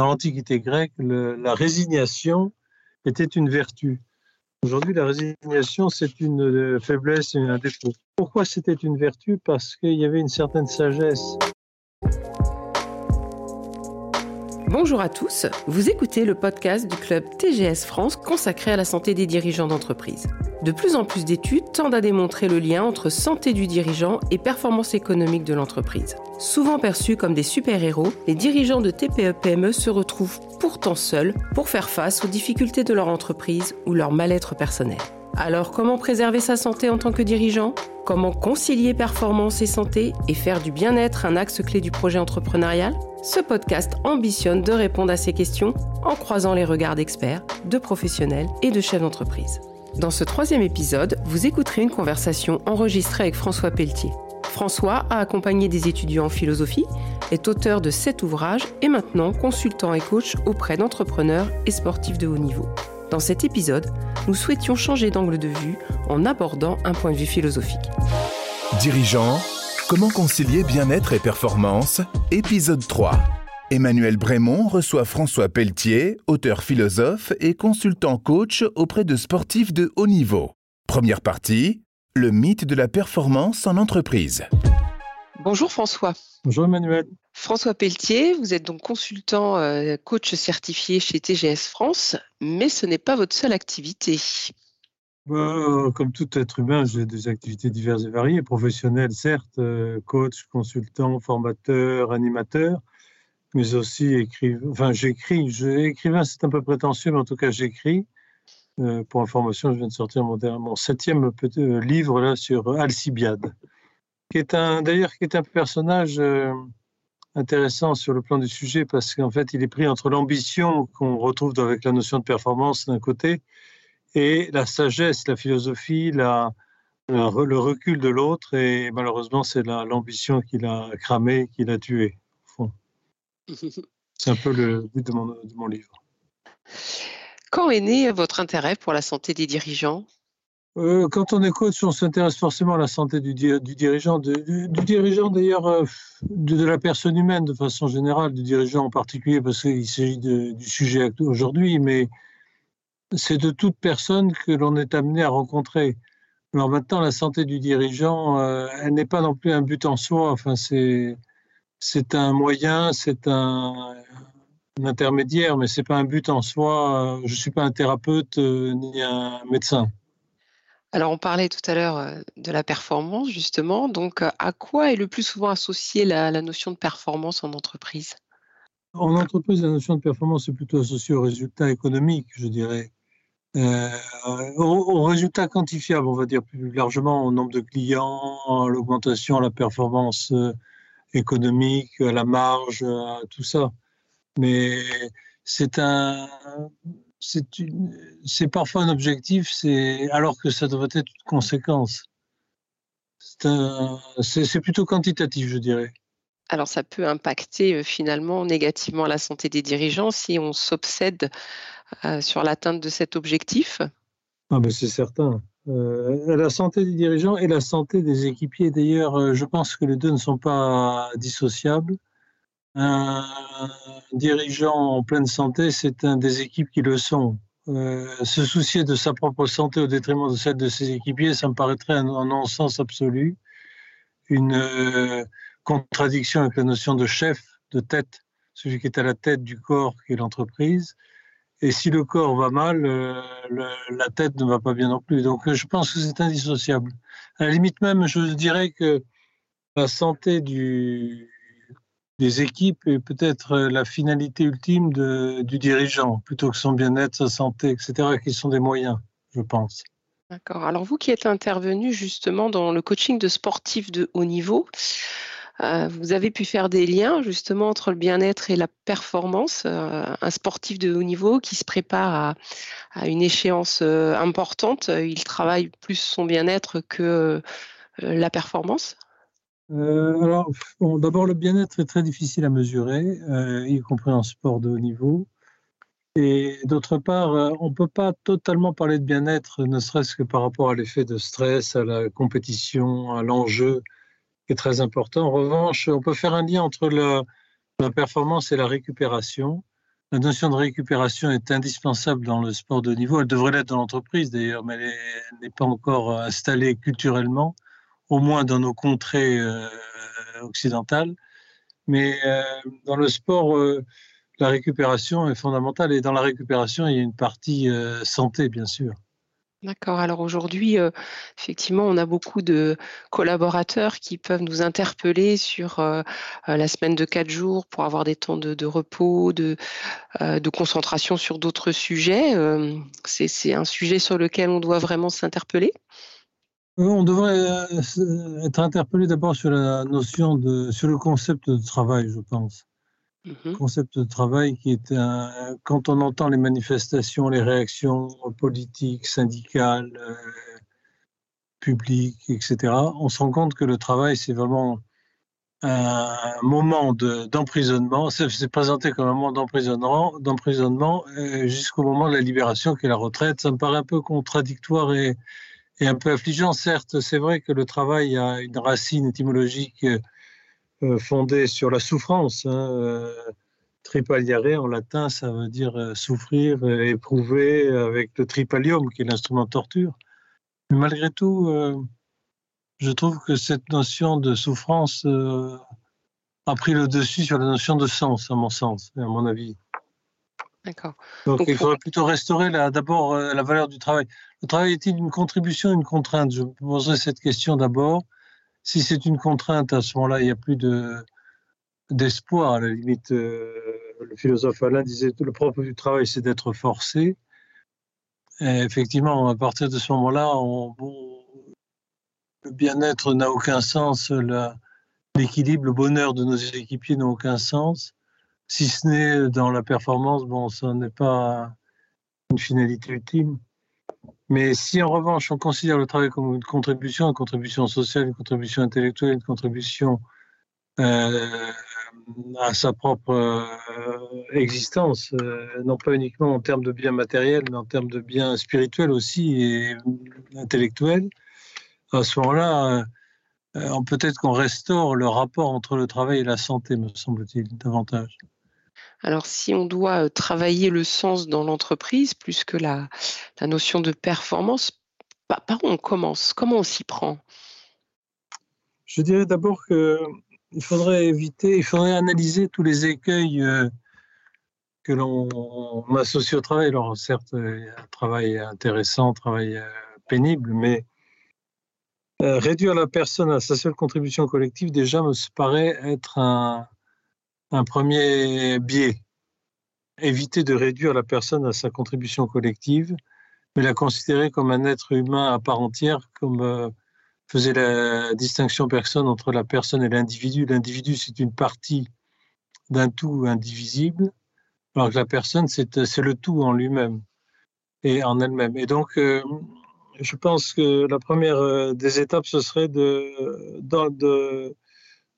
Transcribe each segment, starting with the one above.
dans l'Antiquité grecque, la résignation était une vertu. Aujourd'hui, la résignation, c'est une euh, faiblesse et un défaut. Pourquoi c'était une vertu? Parce qu'il y avait une certaine sagesse. Bonjour à tous, vous écoutez le podcast du club TGS France consacré à la santé des dirigeants d'entreprise. De plus en plus d'études tendent à démontrer le lien entre santé du dirigeant et performance économique de l'entreprise. Souvent perçus comme des super-héros, les dirigeants de TPE-PME se retrouvent pourtant seuls pour faire face aux difficultés de leur entreprise ou leur mal-être personnel. Alors comment préserver sa santé en tant que dirigeant? Comment concilier performance et santé et faire du bien-être un axe clé du projet entrepreneurial? Ce podcast ambitionne de répondre à ces questions en croisant les regards d'experts, de professionnels et de chefs d'entreprise. Dans ce troisième épisode, vous écouterez une conversation enregistrée avec François Pelletier. François a accompagné des étudiants en philosophie, est auteur de sept ouvrages et maintenant consultant et coach auprès d'entrepreneurs et sportifs de haut niveau. Dans cet épisode, nous souhaitions changer d'angle de vue en abordant un point de vue philosophique. Dirigeant, comment concilier bien-être et performance? Épisode 3. Emmanuel Brémond reçoit François Pelletier, auteur philosophe et consultant coach auprès de sportifs de haut niveau. Première partie, le mythe de la performance en entreprise. Bonjour François. Bonjour Emmanuel. François Pelletier, vous êtes donc consultant euh, coach certifié chez TGS France, mais ce n'est pas votre seule activité. Comme tout être humain, j'ai des activités diverses et variées, professionnelles certes, euh, coach, consultant, formateur, animateur, mais aussi écrivain. Enfin, j'écris. Écrivain, c'est un peu prétentieux, mais en tout cas, j'écris. Euh, pour information, je viens de sortir mon, mon septième euh, livre là sur Alcibiade, qui est un d'ailleurs un personnage euh, intéressant sur le plan du sujet parce qu'en fait, il est pris entre l'ambition qu'on retrouve avec la notion de performance d'un côté et la sagesse, la philosophie, le recul de l'autre. Et malheureusement, c'est l'ambition qui l'a cramé, qui l'a tué. C'est un peu le but de mon, livre. Quand est né votre intérêt pour la santé des dirigeants? Euh, quand on est coach, on s'intéresse forcément à la santé du, dirigeant, du, dirigeant d'ailleurs, euh, de, la personne humaine de façon générale, du dirigeant en particulier, parce qu'il s'agit du sujet aujourd'hui, mais c'est de toute personne que l'on est amené à rencontrer. Alors maintenant, la santé du dirigeant, euh, elle n'est pas non plus un but en soi. Enfin, c'est c'est un moyen, c'est un, intermédiaire, mais c'est pas un but en soi. Je suis pas un thérapeute euh, ni un médecin. Alors, on parlait tout à l'heure euh, de la performance, justement. Donc, euh, à quoi est le plus souvent associée la, notion de performance en entreprise? En entreprise, la notion de performance est plutôt associée au résultat économique, je dirais. au, résultat quantifiable, on va dire plus largement, au nombre de clients, l'augmentation, la performance économique, à la marge, à tout ça. Mais c'est un, c'est parfois un objectif, c'est alors que ça devrait être une conséquence. C'est plutôt quantitatif, je dirais. Alors ça peut impacter euh, finalement négativement la santé des dirigeants si on s'obsède euh, sur l'atteinte de cet objectif? Ah ben c'est certain. Euh, la santé des dirigeants et la santé des équipiers. D'ailleurs, euh, je pense que les deux ne sont pas dissociables. Un dirigeant en pleine santé, c'est un des équipes qui le sont. Euh, se soucier de sa propre santé au détriment de celle de ses équipiers, ça me paraîtrait un, un non-sens absolu, une contradiction avec la notion de chef, de tête, celui qui est à la tête du corps qui est l'entreprise. Et si le corps va mal, euh, la tête ne va pas bien non plus. Donc je pense que c'est indissociable. À la limite même, je dirais que la santé des équipes est peut-être la finalité ultime du dirigeant, plutôt que son bien-être, sa santé, etc., qui sont des moyens, je pense. D'accord. Alors vous qui êtes intervenu justement dans le coaching de sportifs de haut niveau, euh, vous avez pu faire des liens justement entre le bien-être et la performance. Euh, un sportif de haut niveau qui se prépare à, une échéance euh, importante, il travaille plus son bien-être que la performance alors, d'abord, le bien-être est très difficile à mesurer, y compris en sport de haut niveau. Et d'autre part, on ne peut pas totalement parler de bien-être, ne serait-ce que par rapport à l'effet de stress, à la compétition, à l'enjeu très important. En revanche, on peut faire un lien entre la performance et la récupération. la notion de récupération est indispensable dans le sport de niveau. Elle devrait l'être dans l'entreprise d'ailleurs, mais elle n'est pas encore installée culturellement, au moins dans nos contrées euh, occidentales. Mais euh, dans le sport, euh, la récupération est fondamentale et dans la récupération, il y a une partie santé, bien sûr. D'accord. Alors aujourd'hui, euh, effectivement, on a beaucoup de collaborateurs qui peuvent nous interpeller sur euh, euh, la semaine de quatre jours pour avoir des temps de, repos, de, de, concentration sur d'autres sujets. c'est un sujet sur lequel on doit vraiment s'interpeller. On devrait être interpellé d'abord sur la notion de, sur le concept de travail, je pense. Mmh concept de travail qui est un, quand on entend les manifestations, les réactions politiques, syndicales, euh, publiques, etc., on se rend compte que le travail, c'est vraiment un moment d'emprisonnement. c'est présenté comme un moment d'emprisonnement, euh, jusqu'au moment de la libération, qui est la retraite. Ça me paraît un peu contradictoire et, et un peu affligeant. Certes, c'est vrai que le travail a une racine étymologique euh, fondée sur la souffrance. Hein, euh, tripaliare en latin, ça veut dire euh, souffrir, éprouver avec le tripalium, qui est l'instrument de torture. Mais malgré tout, je trouve que cette notion de souffrance a pris le dessus sur la notion de sens, à mon sens, à mon avis. D'accord. Donc, il faudrait plutôt restaurer d'abord la valeur du travail. Le travail est-il une contribution, une contrainte? Je poserai cette question d'abord. Si c'est une contrainte, à ce moment-là, il n'y a plus de, d'espoir. À la limite, euh, le philosophe Alain disait que le propre du travail, c'est d'être forcé. effectivement, à partir de ce moment-là, le bien-être n'a aucun sens, l'équilibre, le bonheur de nos équipiers n'a aucun sens, si ce n'est dans la performance, bon, ça n'est pas une finalité ultime. Mais si en revanche on considère le travail comme une contribution, une contribution sociale, une contribution intellectuelle, une contribution euh, à sa propre euh, existence, euh, non pas uniquement en termes de biens matériels, mais en termes de biens spirituels aussi et intellectuels, à ce moment-là, peut-être qu'on restaure le rapport entre le travail et la santé, me semble-t-il, davantage. Alors, si on doit travailler le sens dans l'entreprise, plus que la, notion de performance, par, où on commence? Comment on s'y prend? Je dirais d'abord qu'il faudrait éviter, il faudrait analyser tous les écueils que l'on associe au travail. Alors, certes, il y a un travail intéressant, un travail pénible, mais réduire la personne à sa seule contribution collective, déjà, me paraît être un, un premier biais. Éviter de réduire la personne à sa contribution collective, mais la considérer comme un être humain à part entière, comme euh, faisait la distinction personne entre la personne et l'individu. L'individu, c'est une partie d'un tout indivisible, alors que la personne, c'est le tout en lui-même et en elle-même. Et donc, euh, je pense que la première euh, des étapes, ce serait de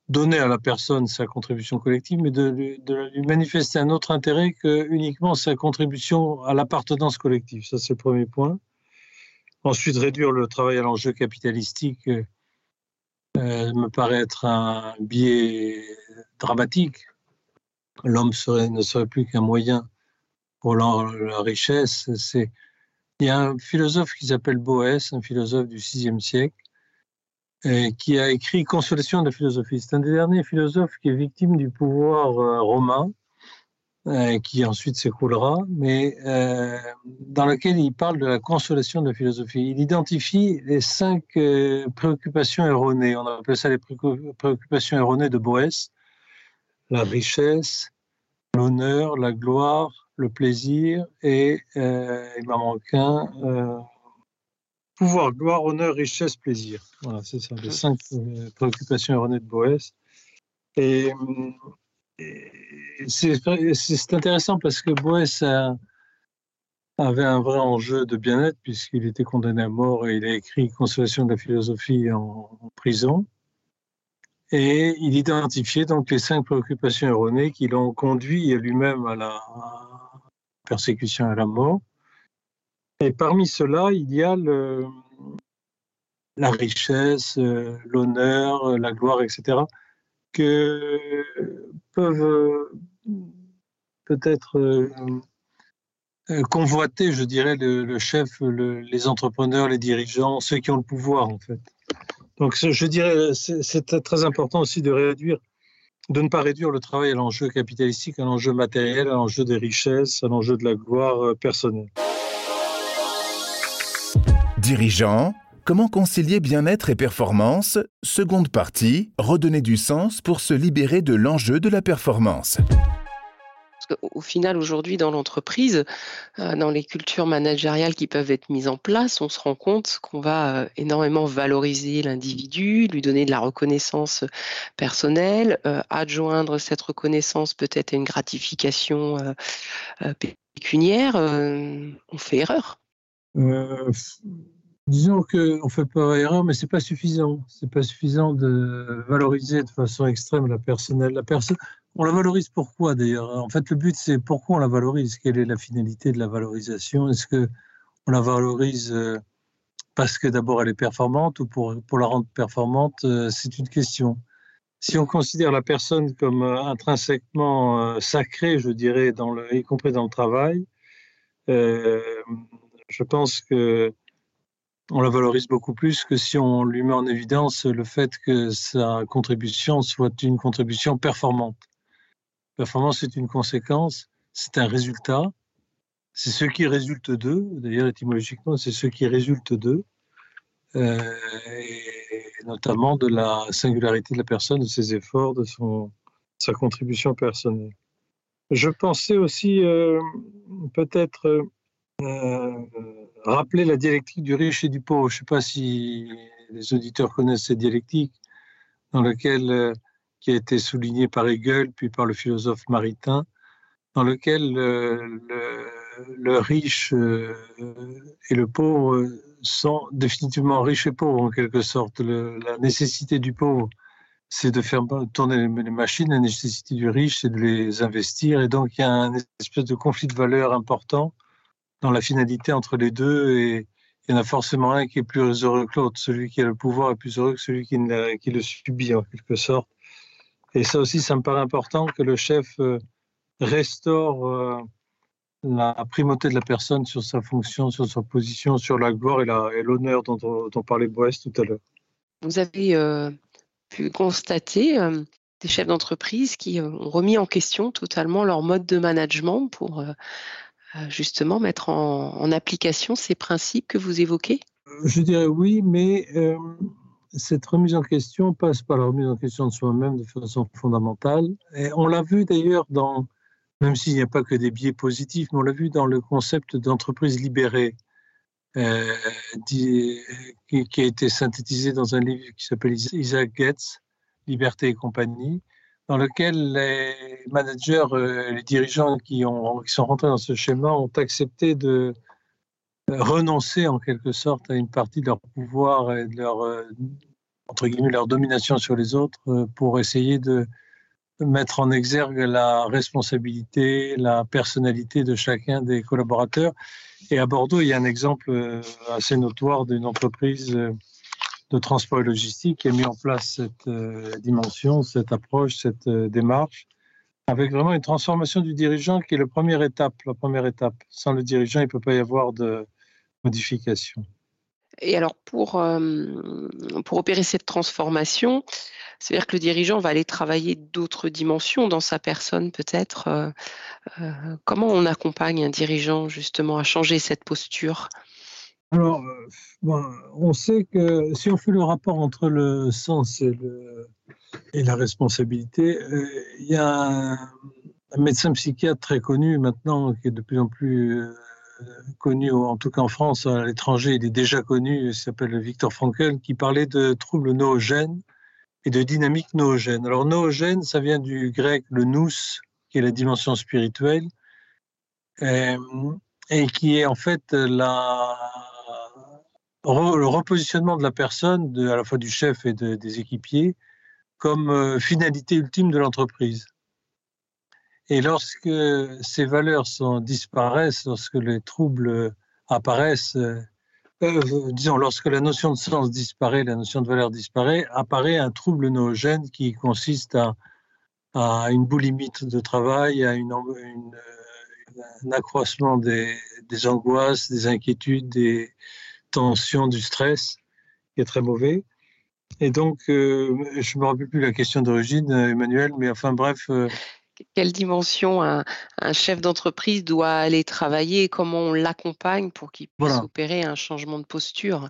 donner à la personne sa contribution collective, mais de, lui manifester un autre intérêt que uniquement sa contribution à l'appartenance collective. Ça, c'est le premier point. Ensuite, réduire le travail à l'enjeu capitalistique euh, me paraît être un biais dramatique. L'homme ne serait plus qu'un moyen pour la, la richesse. Il y a un philosophe qui s'appelle Boès, un philosophe du VIe siècle, qui a écrit Consolation de philosophie. C'est un des derniers philosophes qui est victime du pouvoir euh, romain, euh, qui ensuite s'écroulera, mais euh, dans lequel il parle de la consolation de philosophie. Il identifie les cinq préoccupations erronées. On appelle ça les préoccupations erronées de Boès la richesse, l'honneur, la gloire, le plaisir et, il m'en manque un, pouvoir, gloire, honneur, richesse, plaisir. Voilà, c'est ça, les cinq euh, préoccupations erronées de Boès. Et, c'est intéressant parce que Boès avait un vrai enjeu de bien-être puisqu'il était condamné à mort et il a écrit Consolation de la philosophie en, prison. Et il identifiait donc les cinq préoccupations erronées qui l'ont conduit lui-même à la persécution et à la mort. Et parmi cela, il y a la richesse, euh, l'honneur, euh, la gloire, etc., que peuvent, peut-être convoiter, je dirais, le, chef, les entrepreneurs, les dirigeants, ceux qui ont le pouvoir, en fait. Donc, je dirais, c'est très important aussi de de ne pas réduire le travail à l'enjeu capitalistique, à l'enjeu matériel, à l'enjeu des richesses, à l'enjeu de la gloire personnelle. Dirigeant, comment concilier bien-être et performance? Seconde partie, redonner du sens pour se libérer de l'enjeu de la performance. Au final, aujourd'hui, dans l'entreprise, euh, dans les cultures managériales qui peuvent être mises en place, on se rend compte qu'on va euh, énormément valoriser l'individu, lui donner de la reconnaissance personnelle, euh, adjoindre cette reconnaissance peut-être à une gratification pécuniaire. on fait erreur. Disons qu'on fait pas erreur, mais ce n'est pas suffisant. Ce n'est pas suffisant de valoriser de façon extrême la personne. La personne, on la valorise pourquoi d'ailleurs En fait, le but, c'est pourquoi on la valorise? Quelle est la finalité de la valorisation? Est-ce qu'on la valorise euh, parce que d'abord elle est performante ou pour, pour la rendre performante? Euh, C'est une question. Si on considère la personne comme euh, intrinsèquement sacrée, je dirais, y compris dans le travail, je pense que on la valorise beaucoup plus que si on lui met en évidence le fait que sa contribution soit une contribution performante. Performance, c'est une conséquence, c'est un résultat, c'est ce qui résulte d'eux, d'ailleurs étymologiquement, c'est ce qui résulte d'eux, euh, et notamment de la singularité de la personne, de ses efforts, de sa contribution personnelle. Je pensais aussi euh, peut-être euh, rappeler la dialectique du riche et du pauvre. Je ne sais pas si les auditeurs connaissent cette dialectique, dans laquelle, euh, qui a été soulignée par Hegel, puis par le philosophe Maritain, dans lequel euh, le, riche et le pauvre sont définitivement riches et pauvres en quelque sorte. la nécessité du pauvre, c'est de faire tourner les machines, la nécessité du riche, c'est de les investir, et donc il y a un espèce de conflit de valeurs important dans la finalité entre les deux et il y en a forcément un qui est plus heureux que l'autre. Celui qui a le pouvoir est plus heureux que celui qui, le subit en quelque sorte. Et ça aussi, ça me paraît important que le chef euh, restaure euh, la primauté de la personne sur sa fonction, sur sa position, sur la gloire et l'honneur dont, dont, parlait Boès tout à l'heure. Vous avez euh, pu constater des chefs d'entreprise qui ont remis en question totalement leur mode de management pour justement mettre en, application ces principes que vous évoquez? Je dirais oui, mais euh, cette remise en question passe par la remise en question de soi-même de façon fondamentale. Et on l'a vu d'ailleurs dans, même s'il n'y a pas que des biais positifs, mais on l'a vu dans le concept d'entreprise libérée. Euh, qui, a été synthétisé dans un livre qui s'appelle Isaac Getz, Liberté et compagnie, dans lequel les managers, euh, les dirigeants qui, ont, qui sont rentrés dans ce schéma ont accepté de euh, renoncer en quelque sorte à une partie de leur pouvoir et de leur, euh, entre guillemets, leur domination sur les autres pour essayer de mettre en exergue la responsabilité, la personnalité de chacun des collaborateurs. Et à Bordeaux, il y a un exemple assez notoire d'une entreprise de transport et logistique qui a mis en place cette euh, dimension, cette approche, cette euh, démarche, avec vraiment une transformation du dirigeant qui est la première étape. La première étape. Sans le dirigeant, il ne peut pas y avoir de modification. Et alors, pour, euh, pour opérer cette transformation, c'est-à-dire que le dirigeant va aller travailler d'autres dimensions dans sa personne, peut-être. comment on accompagne un dirigeant justement à changer cette posture? Alors, euh, on sait que si on fait le rapport entre le sens et, la responsabilité, euh, il y a un, médecin psychiatre très connu maintenant, qui est de plus en plus euh, connu, en tout cas en France, à l'étranger, il est déjà connu, il s'appelle Victor Frankl, qui parlait de troubles noogènes et de dynamique noogène. Alors, noogène, ça vient du grec le nous, qui est la dimension spirituelle, et qui est en fait la le repositionnement de la personne, de, à la fois du chef et des équipiers, comme euh, finalité ultime de l'entreprise. Et lorsque ces valeurs sont, disparaissent, lorsque les troubles apparaissent, euh, euh, disons, lorsque la notion de sens disparaît, la notion de valeur disparaît, apparaît un trouble noogène qui consiste à, à une boulimie de travail, à une, un accroissement des, des, angoisses, des inquiétudes, des tensions, du stress, qui est très mauvais. Et donc, je ne me rappelle plus la question d'origine, Emmanuel, mais enfin bref, quelle dimension un, chef d'entreprise doit aller travailler et comment on l'accompagne pour qu'il puisse opérer un changement de posture?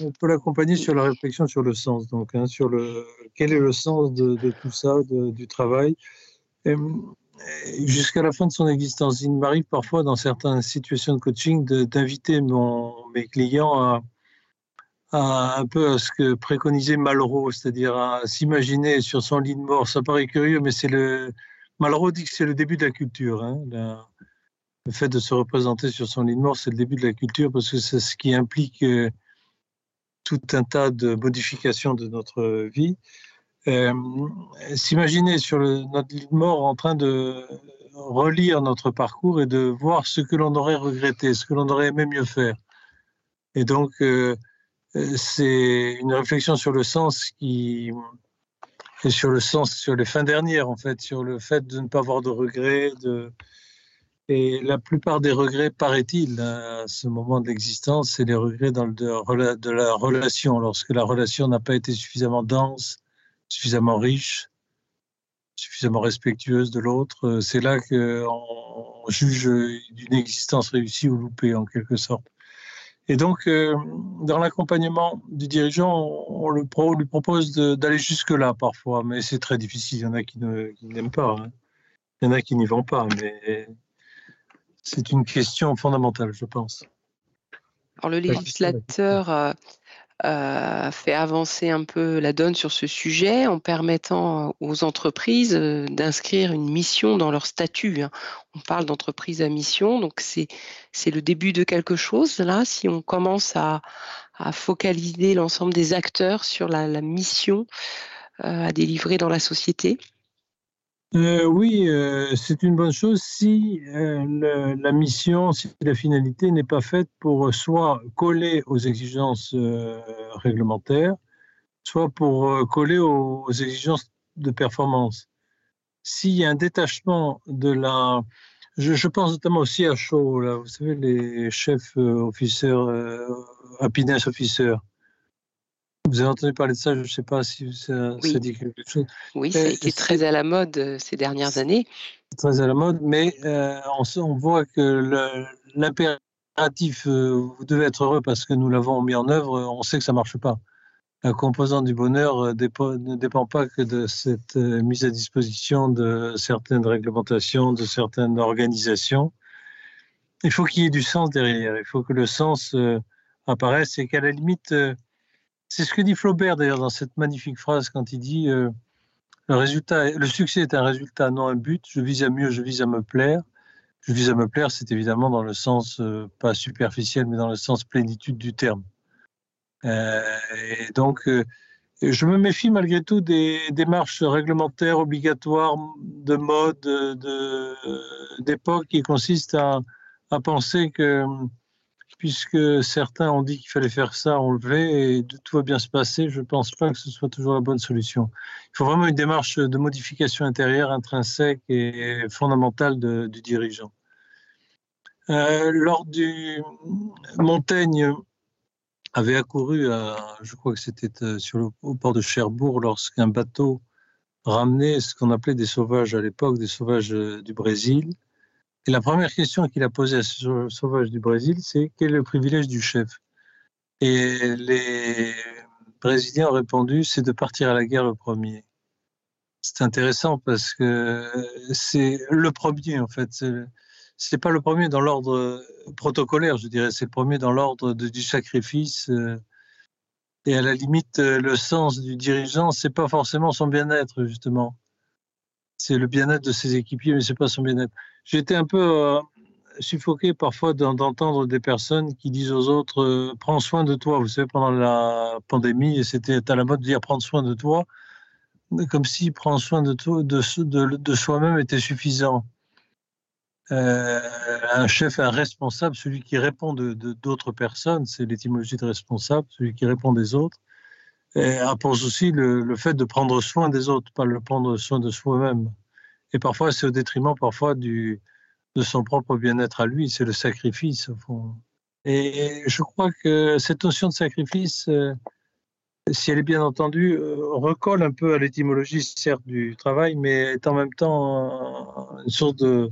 On peut l'accompagner sur la réflexion sur le sens, donc hein, sur le quel est le sens de, tout ça, du travail. Jusqu'à la fin de son existence, il m'arrive parfois dans certaines situations de coaching d'inviter mes clients à, un peu à ce que préconisait Malraux, c'est-à-dire à s'imaginer sur son lit de mort. Ça paraît curieux, mais c'est le, Malraux dit que c'est le début de la culture. Hein. le fait de se représenter sur son lit de mort, c'est le début de la culture parce que c'est ce qui implique euh, tout un tas de modifications de notre vie. Euh, s'imaginer sur notre lit de mort en train de relire notre parcours et de voir ce que l'on aurait regretté, ce que l'on aurait aimé mieux faire. Et donc, euh, c'est une réflexion sur le sens qui, et sur le sens, sur les fins dernières, en fait, sur le fait de ne pas avoir de regrets. Et la plupart des regrets, paraît-il, à ce moment de l'existence, c'est les regrets dans le, de, la relation, lorsque la relation n'a pas été suffisamment dense, suffisamment riche, suffisamment respectueuse de l'autre. C'est là qu'on juge d'une existence réussie ou loupée, en quelque sorte. Et donc, euh, dans l'accompagnement du dirigeant, on, le lui propose d'aller jusque-là parfois, mais c'est très difficile. Il y en a qui n'aiment pas. Hein. Il y en a qui n'y vont pas, mais c'est une question fondamentale, je pense. Alors, le législateur euh, fait avancer un peu la donne sur ce sujet en permettant aux entreprises euh, d'inscrire une mission dans leur statut. Hein. On parle d'entreprise à mission, donc c'est le début de quelque chose. Là, si on commence à, focaliser l'ensemble des acteurs sur la, mission euh, à délivrer dans la société. Euh, oui, euh, c'est une bonne chose si euh, la mission, si la finalité n'est pas faite pour soit coller aux exigences réglementaires, soit pour coller aux, exigences de performance. S'il y a un détachement de la... Je, pense notamment aussi à chaud, là, vous savez, les chefs officiers, happiness officers. Vous avez entendu parler de ça, je ne sais pas si ça, dit quelque chose. Oui, ça a été très à la mode euh, ces dernières années. Très à la mode, mais euh, on, voit que l'impératif, euh, vous devez être heureux parce que nous l'avons mis en œuvre, on sait que ça ne marche pas. La composante du bonheur ne dépend pas que de cette mise à disposition de certaines réglementations, de certaines organisations. Il faut qu'il y ait du sens derrière, il faut que le sens apparaisse et qu'à la limite, c'est ce que dit Flaubert d'ailleurs dans cette magnifique phrase quand il dit euh, le, résultat, le succès est un résultat, non un but. Je vise à mieux, je vise à me plaire. Je vise à me plaire, c'est évidemment dans le sens euh, pas superficiel, mais dans le sens plénitude du terme. Euh, et donc, je me méfie malgré tout des démarches réglementaires obligatoires de mode, d'époque, qui consistent à, à penser que puisque certains ont dit qu'il fallait faire ça, on le et tout va bien se passer, je ne pense pas que ce soit toujours la bonne solution. Il faut vraiment une démarche de modification intérieure intrinsèque et fondamentale du dirigeant. Euh, lors du Montaigne avait accouru, je crois que c'était euh, au port de Cherbourg, lorsqu'un bateau ramenait ce qu'on appelait des sauvages à l'époque, des sauvages euh, du Brésil, et la première question qu'il a posée à ce sauvage du Brésil, c'est quel est le privilège du chef? Et les Brésiliens ont répondu, c'est de partir à la guerre le premier. C'est intéressant parce que c'est le premier, en fait. C'est pas le premier dans l'ordre protocolaire, je dirais. C'est le premier dans l'ordre du sacrifice. Et à la limite, le sens du dirigeant, c'est pas forcément son bien-être, justement. C'est le bien-être de ses équipiers, mais c'est pas son bien-être. J'étais un peu euh, suffoqué parfois d'entendre des personnes qui disent aux autres euh, Prends soin de toi. Vous savez, pendant la pandémie, c'était à la mode de dire Prendre soin de toi, comme si prendre soin de, de, soi-même était suffisant. Euh, un chef, un responsable, celui qui répond d'autres personnes, c'est l'étymologie de responsable, celui qui répond des autres, impose aussi le, le, fait de prendre soin des autres, pas le prendre soin de soi-même. Et parfois, c'est au détriment parfois du, de son propre bien-être à lui. C'est le sacrifice, au fond. Et je crois que cette notion de sacrifice, euh, si elle est bien entendue, euh, recolle un peu à l'étymologie, certes, du travail, mais est en même temps une sorte de,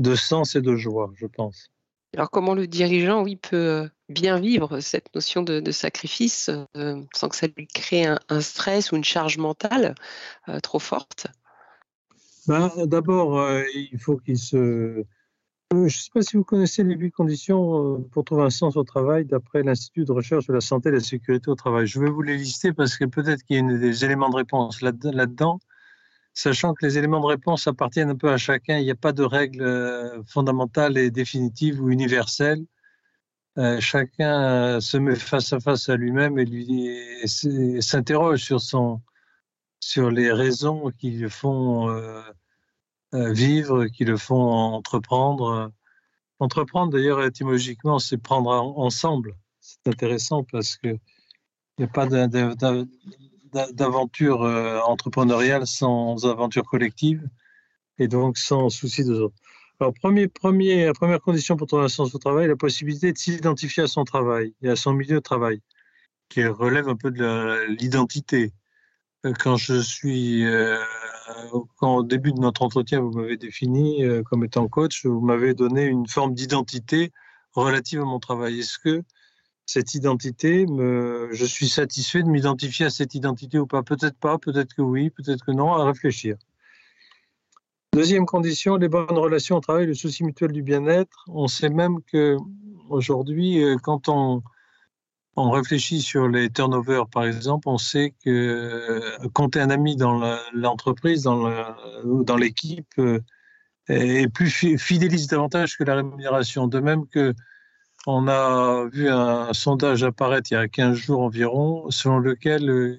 de sens et de joie, je pense. Alors comment le dirigeant, oui, peut euh, bien vivre cette notion de, sacrifice sans que ça lui crée un, stress ou une charge mentale trop forte? Ben, D'abord, il faut qu'il se euh, je ne sais pas si vous connaissez les huit conditions euh, pour trouver un sens au travail d'après l'Institut de recherche de la santé et la sécurité au travail. Je vais vous les lister parce que peut-être qu'il y a des éléments de réponse là-dedans, sachant que les éléments de réponse appartiennent un peu à chacun. Il n'y a pas de règle euh, fondamentale et définitive ou universelle. chacun se met face à face à lui-même et, s'interroge sur, son, sur les raisons qui le font euh, vivre, qui le font entreprendre. Entreprendre, d'ailleurs, étymologiquement, c'est prendre ensemble. C'est intéressant parce qu'il n'y a pas d'aventure euh, entrepreneuriale sans aventure collective et donc sans souci des autres. Alors, première condition pour trouver un sens au travail, la possibilité de s'identifier à son travail et à son milieu de travail, qui relève un peu de l'identité. Euh, quand je suis euh, quand au début de notre entretien, vous m'avez défini euh, comme étant coach, vous m'avez donné une forme d'identité relative à mon travail. Est-ce que cette identité, je suis satisfait de m'identifier à cette identité ou pas? Peut-être pas, peut-être que oui, peut-être que non, à réfléchir. Deuxième condition, les bonnes relations au travail, le souci mutuel du bien-être. On sait même que aujourd'hui, quand on, on réfléchit sur les turnovers, par exemple, on sait que euh, compter un ami dans l'entreprise, dans l'équipe, euh, est plus fidélise davantage que la rémunération. De même que on a vu un sondage apparaître il y a 15 jours environ, selon lequel euh,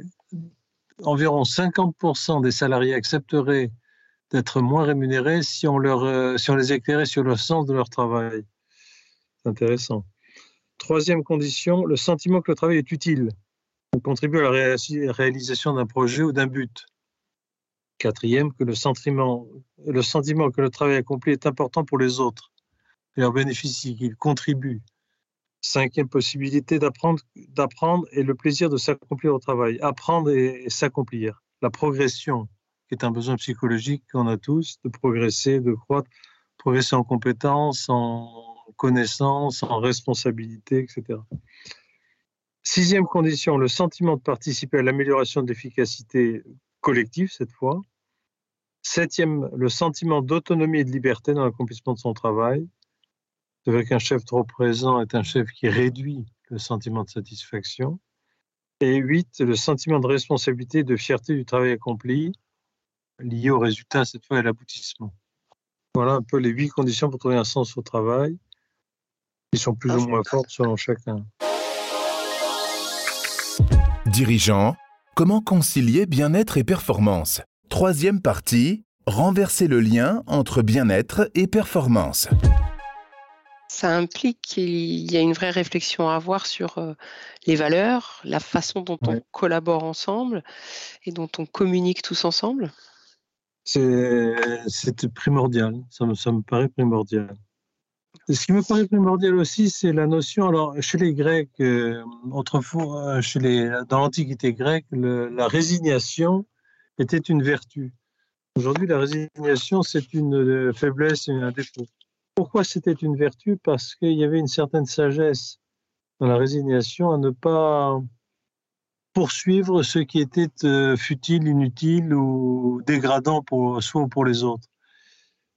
environ 50% des salariés accepteraient d'être moins rémunérés si on, si on les éclairait sur le sens de leur travail. C'est intéressant. Troisième condition, le sentiment que le travail est utile. On contribue à la réalisation d'un projet ou d'un but. Quatrième, que le sentiment, le sentiment que le travail accompli est important pour les autres. Il leur bénéficie, qu'il contribue. Cinquième possibilité d'apprendre, d'apprendre et le plaisir de s'accomplir au travail. Apprendre et, s'accomplir. La progression, qui est un besoin psychologique qu'on a tous, de progresser, de croître, progresser en compétences, en connaissance, en responsabilité, etc. Sixième condition, le sentiment de participer à l'amélioration de l'efficacité collective, cette fois. Septième, le sentiment d'autonomie et de liberté dans l'accomplissement de son travail. C'est vrai qu'un chef trop présent est un chef qui réduit le sentiment de satisfaction. Et huit, le sentiment de responsabilité et de fierté du travail accompli, lié au résultat, cette fois, et à l'aboutissement. Voilà un peu les huit conditions pour trouver un sens au travail qui sont plus ou moins fortes selon chacun. Dirigeant, comment concilier bien-être et performance? Troisième partie, renverser le lien entre bien-être et performance. Ça implique qu'il y a une vraie réflexion à avoir sur euh, les valeurs, la façon dont on collabore ensemble et dont on communique tous ensemble. C'est primordial, ça me paraît primordial. Ce qui me paraît primordial aussi, c'est la notion. Alors, chez les Grecs, euh, autrefois, euh, chez les, dans l'Antiquité grecque, la résignation était une vertu. Aujourd'hui, la résignation, c'est une euh, faiblesse et un défaut. Pourquoi c'était une vertu? Parce qu'il y avait une certaine sagesse dans la résignation à ne pas poursuivre ce qui était futile, inutile ou dégradant pour soi ou pour les autres.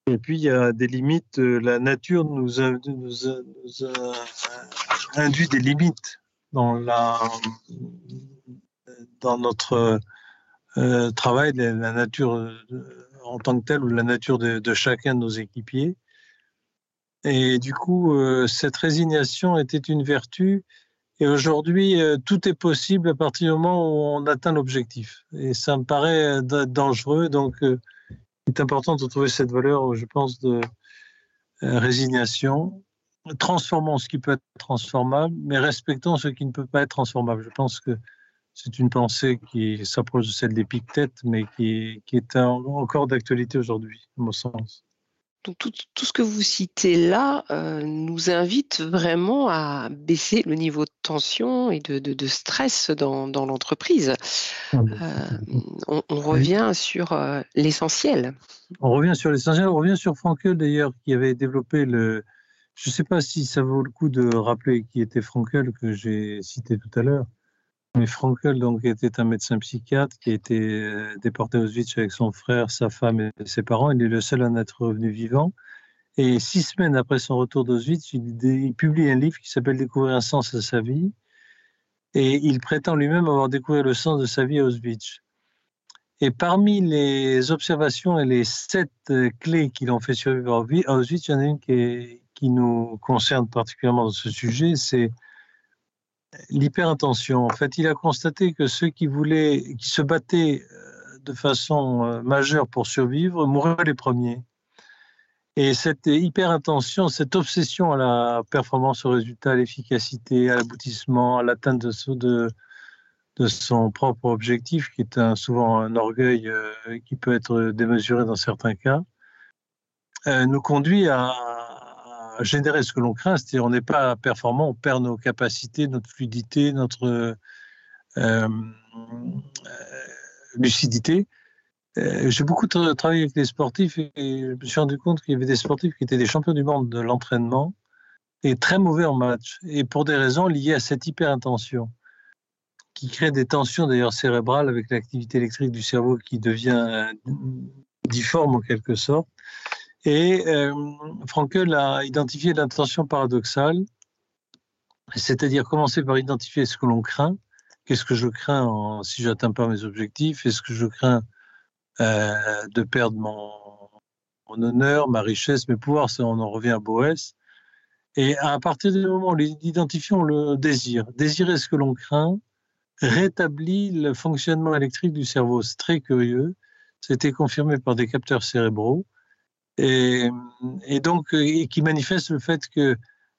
Et puis, il y a des limites. Euh, la nature nous, induit des limites dans, notre euh, travail, la nature euh, en tant que telle ou la nature de, chacun de nos équipiers. Et du coup, cette résignation était une vertu. Et aujourd'hui, tout est possible à partir du moment où on atteint l'objectif. Et ça me paraît dangereux. Donc, est important de trouver cette valeur, je pense, de euh, résignation. Transformons ce qui peut être transformable, mais respectons ce qui ne peut pas être transformable. Je pense que C'est une pensée qui s'approche de celle d'Épictète, mais qui, qui est encore d'actualité aujourd'hui, à mon sens. Donc tout, ce que vous citez là euh, nous invite vraiment à baisser le niveau de tension et de, stress dans, l'entreprise. Ah, euh, on, revient sur euh, l'essentiel. On revient sur l'essentiel, on revient sur Frankel d'ailleurs qui avait développé le... Je ne sais pas si ça vaut le coup de rappeler qui était Frankel que j'ai cité tout à l'heure. Mais Frankel donc, était un médecin psychiatre qui a été euh, déporté à Auschwitz avec son frère, sa femme et ses parents. Il est le seul à en être revenu vivant. Et six semaines après son retour d'Auschwitz, il, publie un livre qui s'appelle Découvrir un sens à sa vie. Et il prétend lui-même avoir découvert le sens de sa vie à Auschwitz. Et parmi les observations et les sept euh, clés qu'il ont fait survivre à Auschwitz, il y en a une qui, qui nous concerne particulièrement dans ce sujet, c'est l'hyperintention. En fait, il a constaté que ceux qui voulaient, qui se battaient euh, de façon euh, majeure pour survivre, mouraient les premiers. Et cette hyperintention, cette obsession à la performance, au résultat, à l'efficacité, à l'aboutissement, à l'atteinte de, de, de, son propre objectif, qui est souvent un orgueil euh, qui peut être démesuré dans certains cas, nous conduit à, générer ce que l'on craint, c'est-à-dire on n'est pas performant, on perd nos capacités, notre fluidité, notre euh, euh, lucidité. Euh, j'ai beaucoup travaillé avec des sportifs et je me suis rendu compte qu'il y avait des sportifs qui étaient des champions du monde de l'entraînement et très mauvais en match, et pour des raisons liées à cette hyperintention, qui crée des tensions d'ailleurs cérébrales avec l'activité électrique du cerveau qui devient difforme en quelque sorte. Et euh, Frankel a identifié l'intention paradoxale, c'est-à-dire commencer par identifier ce que l'on craint. Qu'est-ce que je crains si je n'atteins pas mes objectifs? Est-ce que je crains euh, de perdre mon, honneur, ma richesse, mes pouvoirs? On en revient à Boès. Et à partir du moment où le désir, désirer ce que l'on craint, rétablit le fonctionnement électrique du cerveau. C'est très curieux. C'était confirmé par des capteurs cérébraux et, donc et qui manifeste le fait que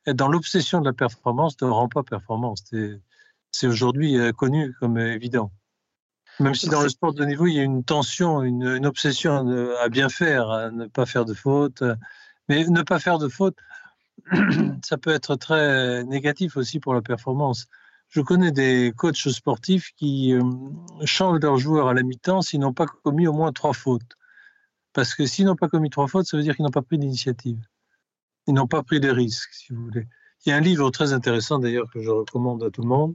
dans l'obsession de la performance ne rend pas performance. C'est aujourd'hui euh, connu comme évident. Même si dans le sport de niveau, il y a une tension, une, une, obsession à bien faire, à ne pas faire de fautes. Mais ne pas faire de fautes, ça peut être très négatif aussi pour la performance. Je connais des coachs sportifs qui euh, changent leurs joueurs à la mi-temps s'ils n'ont pas commis au moins trois fautes. Parce que s'ils n'ont pas commis trois fautes, ça veut dire qu'ils n'ont pas pris d'initiative. Ils n'ont pas pris de risques, si vous voulez. Il y a un livre très intéressant d'ailleurs que je recommande à tout le monde.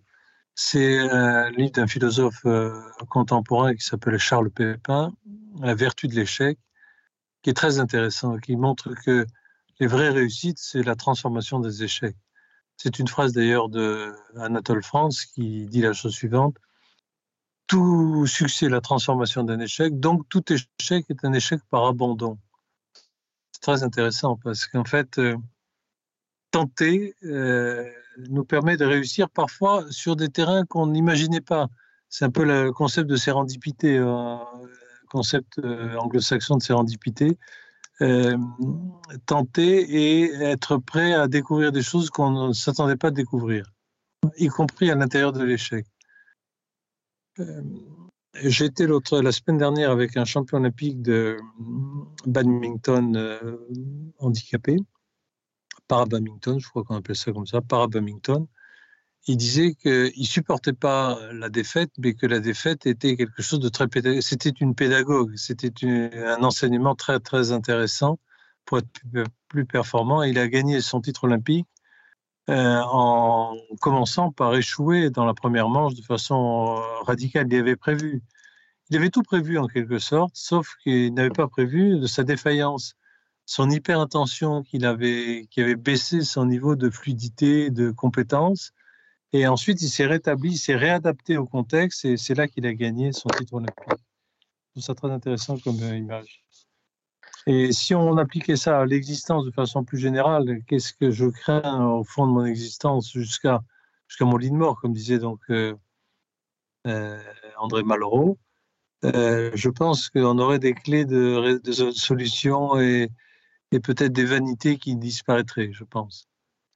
C'est un livre d'un philosophe euh, contemporain qui s'appelle Charles Pépin, La vertu de l'échec, qui est très intéressant, qui montre que les vraies réussites, c'est la transformation des échecs. C'est une phrase d'ailleurs de Anatole France qui dit la chose suivante tout succès est la transformation d'un échec, donc tout échec est un échec par abandon. C'est très intéressant parce qu'en fait, euh, tenter euh, nous permet de réussir parfois sur des terrains qu'on n'imaginait pas. C'est un peu le concept de sérendipité, euh, concept anglo-saxon de sérendipité. tenter et être prêt à découvrir des choses qu'on ne s'attendait pas à découvrir, y compris à l'intérieur de l'échec. Euh, J'étais l'autre la semaine dernière avec un champion olympique de badminton euh, handicapé, parabadminton, je crois qu'on appelle ça comme ça, parabadminton. Il disait qu'il ne supportait pas la défaite, mais que la défaite était quelque chose de très pédagogique. C'était une pédagogue, c'était un enseignement très très intéressant pour être plus performant. Il a gagné son titre olympique euh, en commençant par échouer dans la première manche de façon euh, radicale. Il avait prévu. Il avait tout prévu en quelque sorte, sauf qu'il n'avait pas prévu de sa défaillance, son hyper-intention avait, qui avait baissé son niveau de fluidité, de compétence. Et ensuite, il s'est rétabli, il s'est réadapté au contexte et c'est là qu'il a gagné son titre olympique. Je trouve ça très intéressant comme euh, image. Et si on appliquait ça à l'existence de façon plus générale, qu'est-ce que je crains au fond de mon existence jusqu'à jusqu'à mon lit de mort, comme disait donc euh, euh, André Malraux euh, Je pense qu'on aurait des clés de, de solutions et, peut-être des vanités qui disparaîtraient, je pense.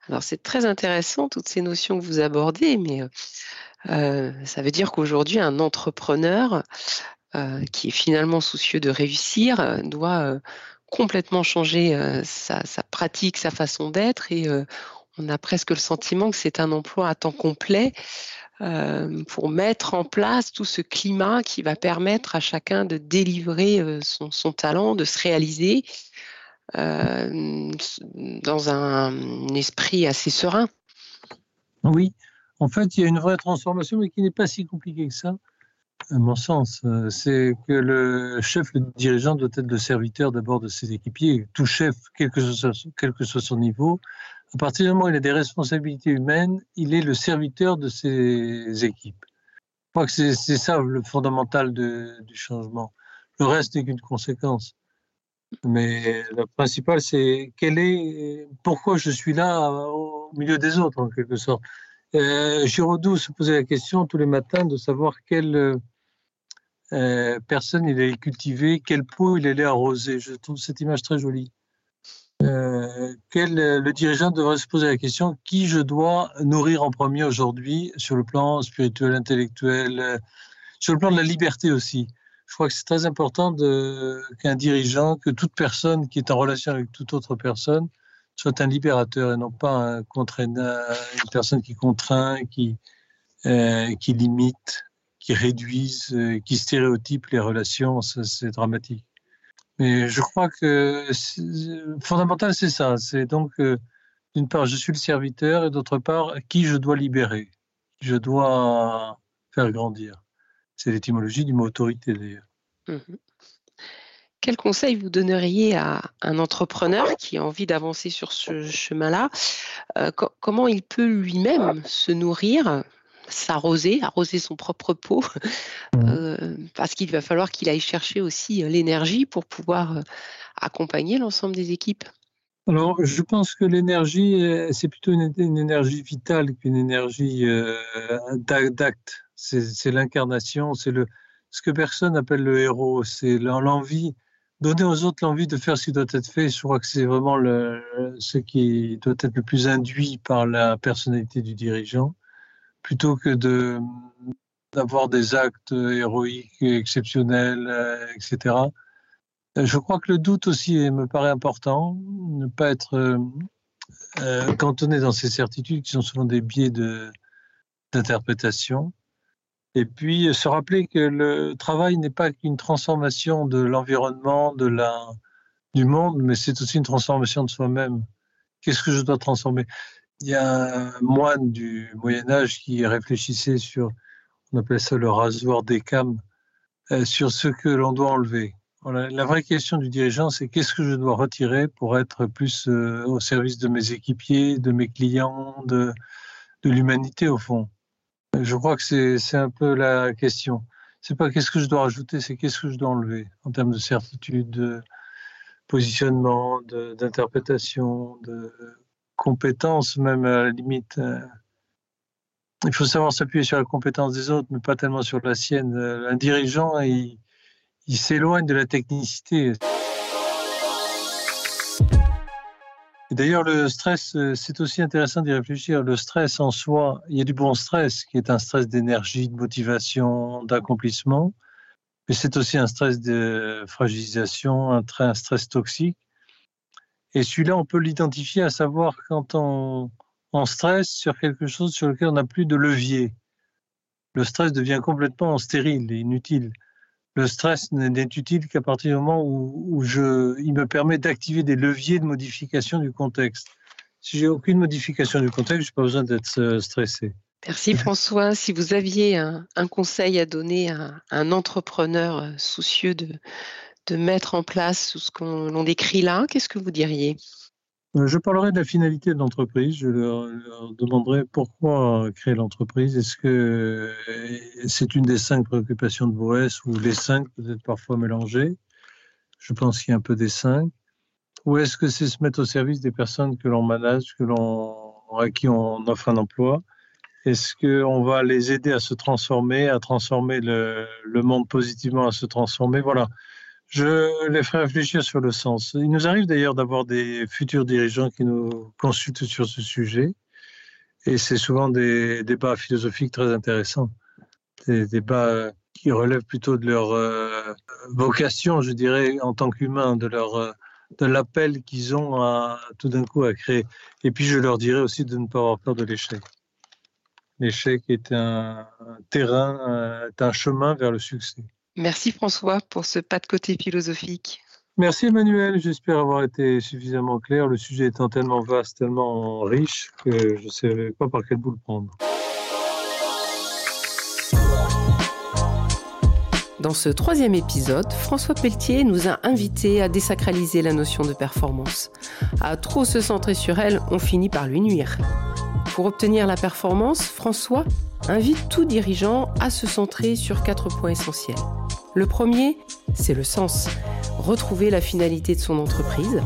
Alors c'est très intéressant toutes ces notions que vous abordez, mais ça veut dire qu'aujourd'hui un entrepreneur qui est finalement soucieux de réussir euh, doit complètement changer sa, pratique, sa façon d'être, et on a presque le sentiment que c'est un emploi à temps complet pour mettre en place tout ce climat qui va permettre à chacun de délivrer son talent, de se réaliser euh, dans un esprit assez serein. Oui, en fait, il y a une vraie transformation, mais qui n'est pas si compliquée que ça, à mon sens. Euh, c'est que le chef, le dirigeant, doit être le serviteur d'abord de ses équipiers. Tout chef, quel que, soit, quel son niveau, à partir du moment où il a des responsabilités humaines, il est le serviteur de ses équipes. Je crois que c'est ça le fondamental du changement. Le reste n'est qu'une conséquence. Mais le principal, c'est quel est, pourquoi je suis là au milieu des autres, en quelque sorte. Euh, se posait la question tous les matins de savoir quelle euh, personne il allait cultiver, quel pot il allait arroser? Je trouve cette image très jolie. Euh, quel, le dirigeant devrait se poser la question qui je dois nourrir en premier aujourd'hui sur le plan spirituel, intellectuel, euh, sur le plan de la liberté aussi? Je crois que c'est très important qu'un dirigeant, que toute personne qui est en relation avec toute autre personne soit un libérateur et non pas un une personne qui contraint, euh, qui limite, qui réduise, euh, qui stéréotype les relations. C'est dramatique. Mais je crois que fondamental, c'est ça. C'est donc, euh, d'une part, je suis le serviteur et d'autre part, qui je dois libérer, je dois faire grandir. C'est l'étymologie du mot autorité d'ailleurs. Mmh Quel conseil vous donneriez à un entrepreneur qui a envie d'avancer sur ce chemin-là? Euh, Comment il peut lui-même se nourrir, s'arroser, arroser son propre pot mmh. euh, Parce qu'il va falloir qu'il aille chercher aussi euh, l'énergie pour pouvoir accompagner l'ensemble des équipes. Alors, je pense que l'énergie, c'est plutôt une, énergie vitale qu'une énergie d'acte c'est l'incarnation, c'est le ce que personne appelle le héros, c'est l'envie, donner aux autres l'envie de faire ce qui doit être fait. Je crois que c'est vraiment le, ce qui doit être le plus induit par la personnalité du dirigeant, plutôt que d'avoir des actes héroïques, exceptionnels, euh, etc. Je crois que le doute aussi me paraît important, ne pas être euh, euh, cantonné dans ces certitudes qui sont souvent des biais d'interprétation. Et puis se rappeler que le travail n'est pas qu'une transformation de l'environnement, de la, du monde, mais c'est aussi une transformation de soi-même. Qu'est-ce que je dois transformer? Il y a un moine du Moyen Âge qui réfléchissait sur, on appelait ça le rasoir des cames, euh, sur ce que l'on doit enlever. La vraie question du dirigeant, c'est qu'est-ce que je dois retirer pour être plus euh, au service de mes équipiers, de mes clients, de, de l'humanité au fond? Je crois que c'est un peu la question. C'est pas qu'est-ce que je dois rajouter, c'est qu'est-ce que je dois enlever en termes de certitude, de positionnement, d'interprétation, de, compétences, même à la limite. Euh. Il faut savoir s'appuyer sur la compétence des autres, mais pas tellement sur la sienne. Un dirigeant, il s'éloigne de la technicité. D'ailleurs, le stress, euh, c'est aussi intéressant d'y réfléchir. Le stress en soi, il y a du bon stress qui est un stress d'énergie, de motivation, d'accomplissement, mais c'est aussi un stress de fragilisation, un, stress toxique. Et celui-là, on peut l'identifier à savoir quand on, on stresse sur quelque chose sur lequel on n'a plus de levier. Le stress devient complètement stérile et inutile le stress n'est utile qu'à partir du moment où, je, il me permet d'activer des leviers de modification du contexte. Si j'ai aucune modification du contexte, je n'ai pas besoin d'être euh, stressé. Merci François. Si vous aviez un, conseil à donner à un entrepreneur euh, soucieux de, de mettre en place ce qu'on décrit là, qu'est-ce que vous diriez? Euh, je parlerai de la finalité de l'entreprise. Je leur, demanderai pourquoi créer l'entreprise. Est-ce que euh, c'est une des cinq préoccupations de Boès ou les cinq peut-être parfois mélangées? Je pense qu'il y a un peu des cinq. Ou est-ce que c'est se mettre au service des personnes que l'on manage, que l'on, à qui on offre un emploi? Est-ce qu'on va les aider à se transformer, à transformer le, le monde positivement, à se transformer? Voilà Je les ferai réfléchir sur le sens. Il nous arrive d'ailleurs d'avoir des futurs dirigeants qui nous consultent sur ce sujet. Et c'est souvent des débats philosophiques très intéressants. Des débats qui relèvent plutôt de leur euh, vocation, je dirais, en tant qu'humains, de leur euh, de l'appel qu'ils ont à, tout d'un coup à créer. Et puis je leur dirais aussi de ne pas avoir peur de l'échec. L'échec est un, terrain, est un chemin vers le succès. Merci François pour ce pas de côté philosophique. Merci Emmanuel, j'espère avoir été suffisamment clair, le sujet étant tellement vaste, tellement riche que je ne sais pas par quel bout le prendre. Dans ce troisième épisode, François Pelletier nous a invités à désacraliser la notion de performance. À trop se centrer sur elle, on finit par lui nuire. Pour obtenir la performance, François invite tout dirigeant à se centrer sur quatre points essentiels. Le premier, c'est le sens, retrouver la finalité de son entreprise.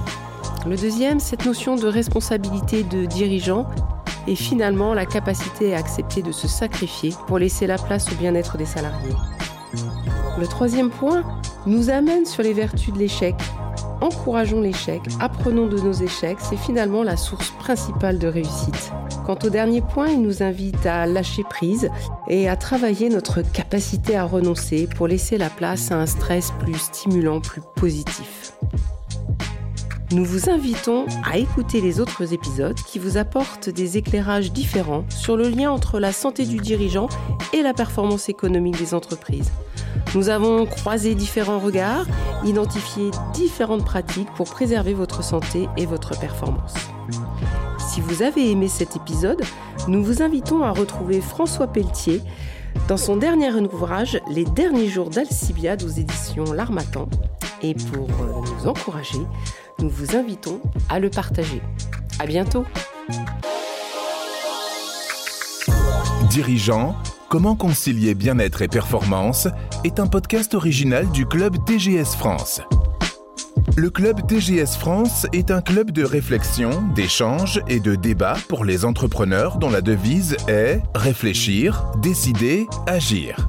Le deuxième, cette notion de responsabilité de dirigeant et finalement la capacité à accepter de se sacrifier pour laisser la place au bien-être des salariés. Le troisième point nous amène sur les vertus de l'échec. Encourageons l'échec, apprenons de nos échecs, c'est finalement la source principale de réussite. Quant au dernier point, il nous invite à lâcher prise et à travailler notre capacité à renoncer pour laisser la place à un stress plus stimulant, plus positif. Nous vous invitons à écouter les autres épisodes qui vous apportent des éclairages différents sur le lien entre la santé du dirigeant et la performance économique des entreprises. Nous avons croisé différents regards, identifié différentes pratiques pour préserver votre santé et votre performance. Si vous avez aimé cet épisode, nous vous invitons à retrouver François Pelletier dans son dernier ouvrage Les derniers jours d'Alcibiade aux éditions L'Armatan. Et pour euh, nous encourager, nous vous invitons à le partager. À bientôt! Dirigeant, comment concilier bien-être et performance est un podcast original du club TGS France. Le club TGS France est un club de réflexion, d'échange et de débat pour les entrepreneurs dont la devise est réfléchir, décider, agir.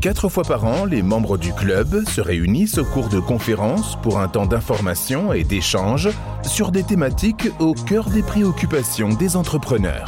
Quatre fois par an, les membres du club se réunissent au cours de conférences pour un temps d'information et d'échange sur des thématiques au cœur des préoccupations des entrepreneurs.